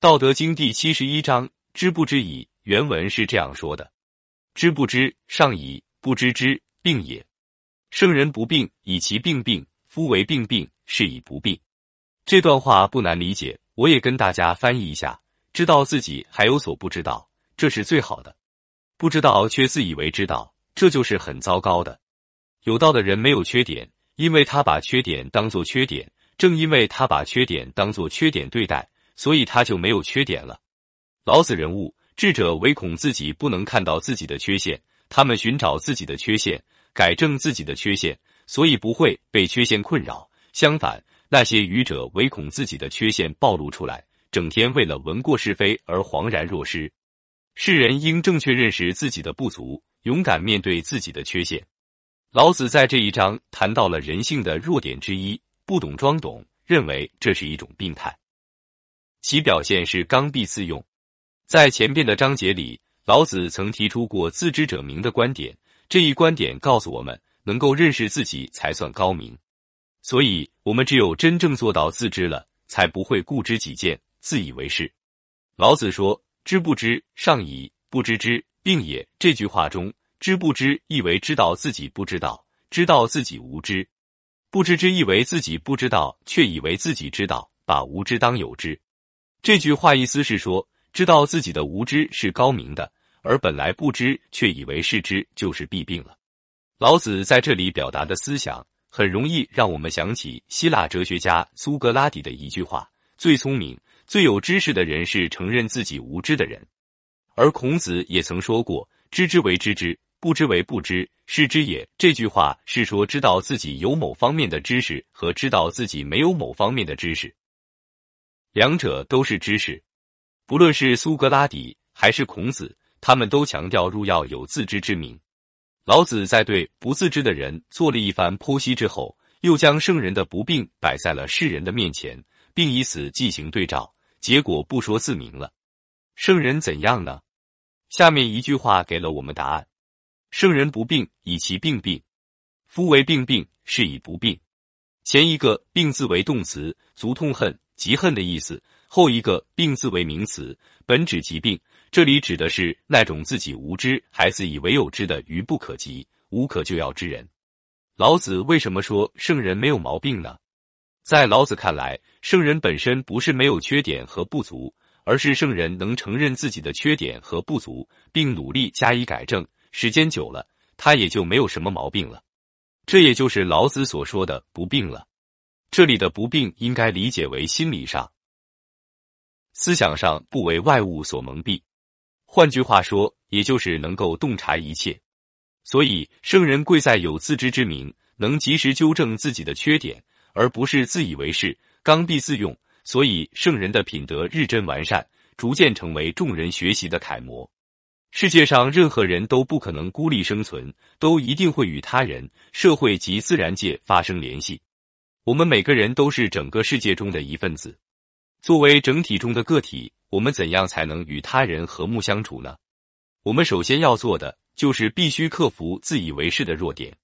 道德经第七十一章：知不知已。原文是这样说的：“知不知，上矣；不知之，病也。圣人不病，以其病病。夫为病病，是以不病。”这段话不难理解，我也跟大家翻译一下：知道自己还有所不知道，这是最好的；不知道却自以为知道，这就是很糟糕的。有道的人没有缺点，因为他把缺点当做缺点；正因为他把缺点当做缺点对待。所以他就没有缺点了。老子人物智者唯恐自己不能看到自己的缺陷，他们寻找自己的缺陷，改正自己的缺陷，所以不会被缺陷困扰。相反，那些愚者唯恐自己的缺陷暴露出来，整天为了闻过是非而惶然若失。世人应正确认识自己的不足，勇敢面对自己的缺陷。老子在这一章谈到了人性的弱点之一——不懂装懂，认为这是一种病态。其表现是刚愎自用。在前边的章节里，老子曾提出过“自知者明”的观点。这一观点告诉我们，能够认识自己才算高明。所以，我们只有真正做到自知了，才不会固执己见、自以为是。老子说：“知不知，上矣；不知之，病也。”这句话中，“知不知”意为知道自己不知道，知道自己无知；“不知之”意为自己不知道，却以为自己知道，把无知当有知。这句话意思是说，知道自己的无知是高明的，而本来不知却以为是知，就是弊病了。老子在这里表达的思想，很容易让我们想起希腊哲学家苏格拉底的一句话：“最聪明、最有知识的人是承认自己无知的人。”而孔子也曾说过：“知之为知之，不知为不知，是知也。”这句话是说，知道自己有某方面的知识和知道自己没有某方面的知识。两者都是知识，不论是苏格拉底还是孔子，他们都强调入要有自知之明。老子在对不自知的人做了一番剖析之后，又将圣人的不病摆在了世人的面前，并以此进行对照，结果不说自明了。圣人怎样呢？下面一句话给了我们答案：圣人不病，以其病病。夫为病病，是以不病。前一个“病”字为动词，足痛恨。疾恨的意思，后一个病字为名词，本指疾病。这里指的是那种自己无知还自以为有知的愚不可及、无可救药之人。老子为什么说圣人没有毛病呢？在老子看来，圣人本身不是没有缺点和不足，而是圣人能承认自己的缺点和不足，并努力加以改正。时间久了，他也就没有什么毛病了。这也就是老子所说的不病了。这里的不病应该理解为心理上、思想上不为外物所蒙蔽。换句话说，也就是能够洞察一切。所以，圣人贵在有自知之明，能及时纠正自己的缺点，而不是自以为是、刚愎自用。所以，圣人的品德日臻完善，逐渐成为众人学习的楷模。世界上任何人都不可能孤立生存，都一定会与他人、社会及自然界发生联系。我们每个人都是整个世界中的一份子，作为整体中的个体，我们怎样才能与他人和睦相处呢？我们首先要做的就是必须克服自以为是的弱点。